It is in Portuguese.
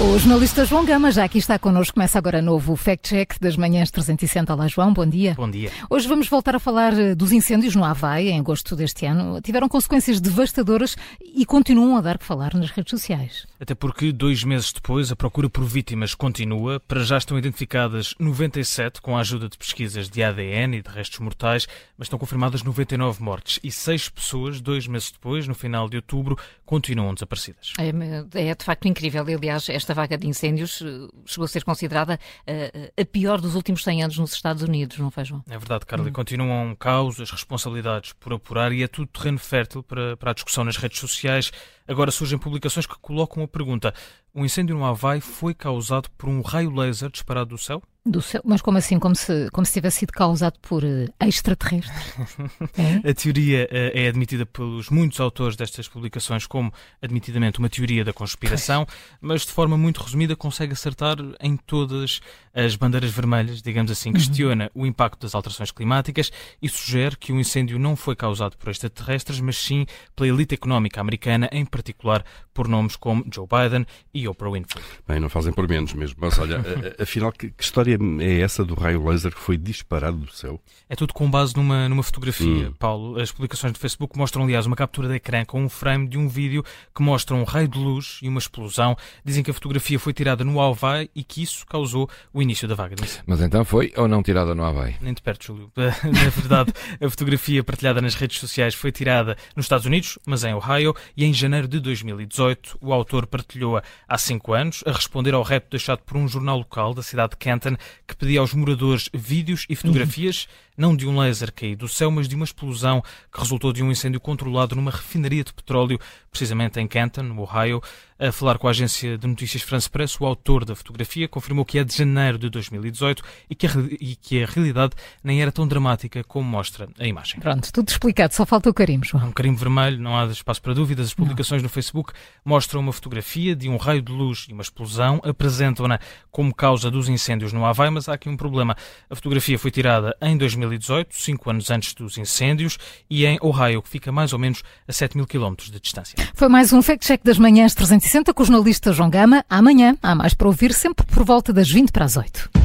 O jornalista João Gama já aqui está connosco. Começa agora novo Fact Check das manhãs 360. Olá, João, bom dia. Bom dia. Hoje vamos voltar a falar eh, dos incêndios no Havaí, em agosto deste ano. Tiveram consequências devastadoras e continuam a dar que falar nas redes sociais. Até porque, dois meses depois, a procura por vítimas continua. Para já estão identificadas 97 com a ajuda de pesquisas de ADN e de restos mortais, mas estão confirmadas 99 mortes e seis pessoas, dois meses depois, no final de outubro, continuam desaparecidas. É, é de facto incrível. Aliás, esta vaga de incêndios eh, chegou a ser considerada a, eh, a pior dos últimos 100 anos nos Estados Unidos, não foi, João? É verdade, Carla. Hum. Continuam causas, responsabilidades por apurar e é tudo terreno fértil para, para a discussão nas redes sociais. Agora surgem publicações que colocam a pergunta: o incêndio no Havaí foi causado por um raio laser disparado do céu? Do céu? Mas como assim? Como se, como se tivesse sido causado por uh, extraterrestres? é? A teoria uh, é admitida pelos muitos autores destas publicações como, admitidamente, uma teoria da conspiração, mas de forma muito resumida consegue acertar em todas as bandeiras vermelhas, digamos assim, questiona uhum. o impacto das alterações climáticas e sugere que o incêndio não foi causado por extraterrestres, mas sim pela elite económica americana, em particular por nomes como Joe Biden e Oprah Winfrey. Bem, não fazem por menos mesmo. Mas olha, afinal, que, que, história é essa do raio laser que foi disparado do céu? É tudo com base numa, numa fotografia, hum. Paulo. As publicações do Facebook mostram, aliás, uma captura de ecrã com um frame de um vídeo que mostra um raio de luz e uma explosão. Dizem que a fotografia foi tirada no Havaí e que isso causou o início da vaga disso. Mas então foi ou não tirada no Havaí? Nem de perto, Júlio. Na verdade, a fotografia partilhada nas redes sociais foi tirada nos Estados Unidos, mas em Ohio, e em janeiro de 2018 o autor partilhou-a há cinco anos, a responder ao rap deixado por um jornal local da cidade de Canton, que pedia aos moradores vídeos e fotografias, não de um laser caído do céu, mas de uma explosão que resultou de um incêndio controlado numa refinaria de petróleo, precisamente em Canton, Ohio. A falar com a agência de notícias France Press, o autor da fotografia confirmou que é de janeiro de 2018 e que a, e que a realidade nem era tão dramática como mostra a imagem. Pronto, tudo explicado, só falta o carimbo, João. Um carimbo vermelho, não há espaço para dúvidas. As publicações não. no Facebook mostram uma fotografia de um raio de luz e uma explosão, apresentam-na como causa dos incêndios no Havaí, mas há aqui um problema. A fotografia foi tirada em 2018, cinco anos antes dos incêndios, e em Ohio, que fica mais ou menos a 7 mil quilómetros de distância. Foi mais um Fact Check das Manhãs 360 com o jornalista João Gama. Amanhã há mais para ouvir, sempre por volta das 20 para as 8.